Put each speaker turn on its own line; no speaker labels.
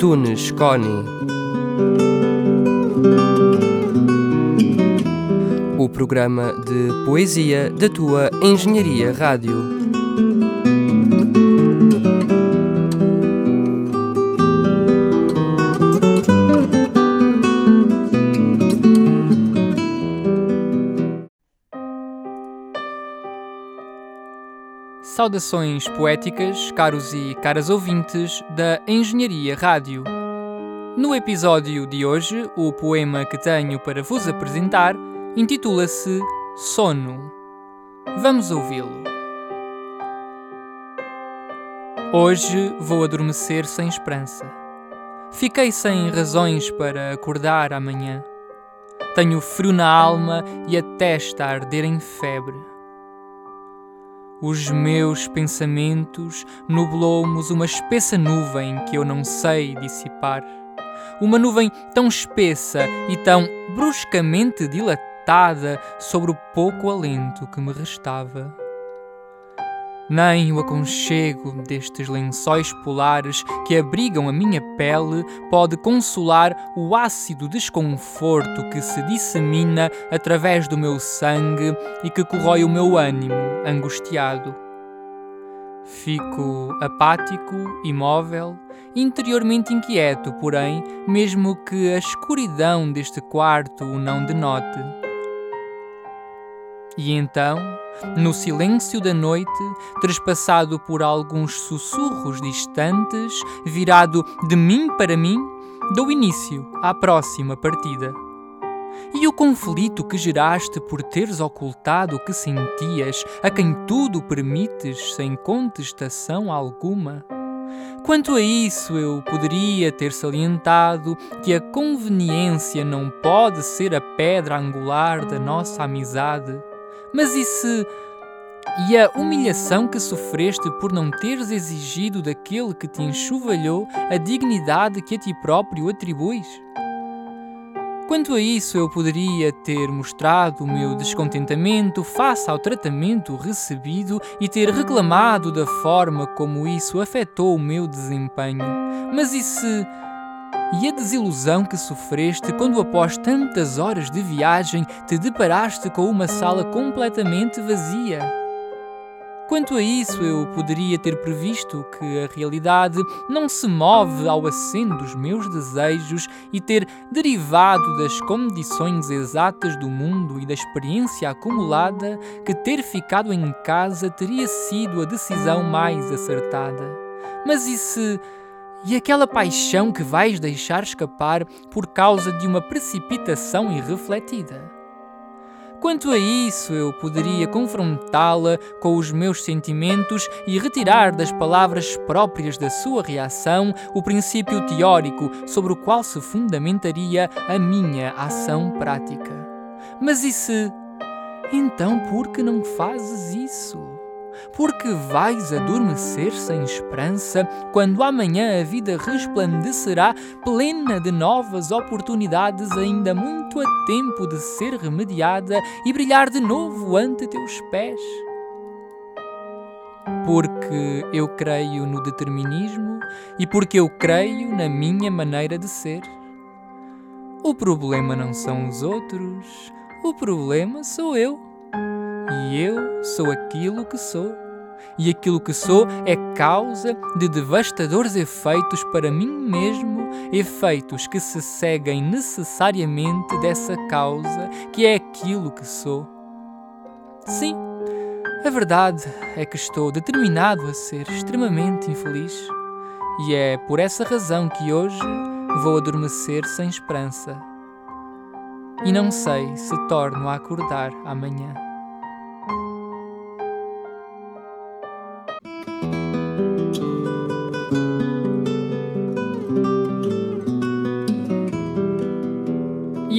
Antunes Coni. O programa de poesia da tua Engenharia Rádio.
Saudações poéticas, caros e caras ouvintes da Engenharia Rádio. No episódio de hoje, o poema que tenho para vos apresentar intitula-se Sono. Vamos ouvi-lo. Hoje vou adormecer sem esperança. Fiquei sem razões para acordar amanhã. Tenho frio na alma e a testa a arder em febre. Os meus pensamentos nublou-mos uma espessa nuvem que eu não sei dissipar. Uma nuvem tão espessa e tão bruscamente dilatada sobre o pouco alento que me restava nem o aconchego destes lençóis polares que abrigam a minha pele pode consolar o ácido desconforto que se dissemina através do meu sangue e que corrói o meu ânimo angustiado. Fico apático, imóvel, interiormente inquieto, porém, mesmo que a escuridão deste quarto o não denote. E então, no silêncio da noite, trespassado por alguns sussurros distantes, virado de mim para mim, dou início à próxima partida. E o conflito que geraste por teres ocultado o que sentias a quem tudo permites sem contestação alguma? Quanto a isso, eu poderia ter salientado que a conveniência não pode ser a pedra angular da nossa amizade mas e se. E a humilhação que sofreste por não teres exigido daquele que te enxovalhou a dignidade que a ti próprio atribuis? Quanto a isso, eu poderia ter mostrado o meu descontentamento face ao tratamento recebido e ter reclamado da forma como isso afetou o meu desempenho. Mas e se e a desilusão que sofreste quando, após tantas horas de viagem, te deparaste com uma sala completamente vazia. Quanto a isso, eu poderia ter previsto que a realidade não se move ao aceno dos meus desejos e ter derivado das condições exatas do mundo e da experiência acumulada que ter ficado em casa teria sido a decisão mais acertada. Mas e se e aquela paixão que vais deixar escapar por causa de uma precipitação irrefletida. Quanto a isso, eu poderia confrontá-la com os meus sentimentos e retirar das palavras próprias da sua reação o princípio teórico sobre o qual se fundamentaria a minha ação prática. Mas e se? Então, por que não fazes isso? Porque vais adormecer sem esperança quando amanhã a vida resplandecerá plena de novas oportunidades, ainda muito a tempo de ser remediada e brilhar de novo ante teus pés. Porque eu creio no determinismo e porque eu creio na minha maneira de ser. O problema não são os outros, o problema sou eu. E eu sou aquilo que sou. E aquilo que sou é causa de devastadores efeitos para mim mesmo, efeitos que se seguem necessariamente dessa causa que é aquilo que sou. Sim, a verdade é que estou determinado a ser extremamente infeliz. E é por essa razão que hoje vou adormecer sem esperança. E não sei se torno a acordar amanhã.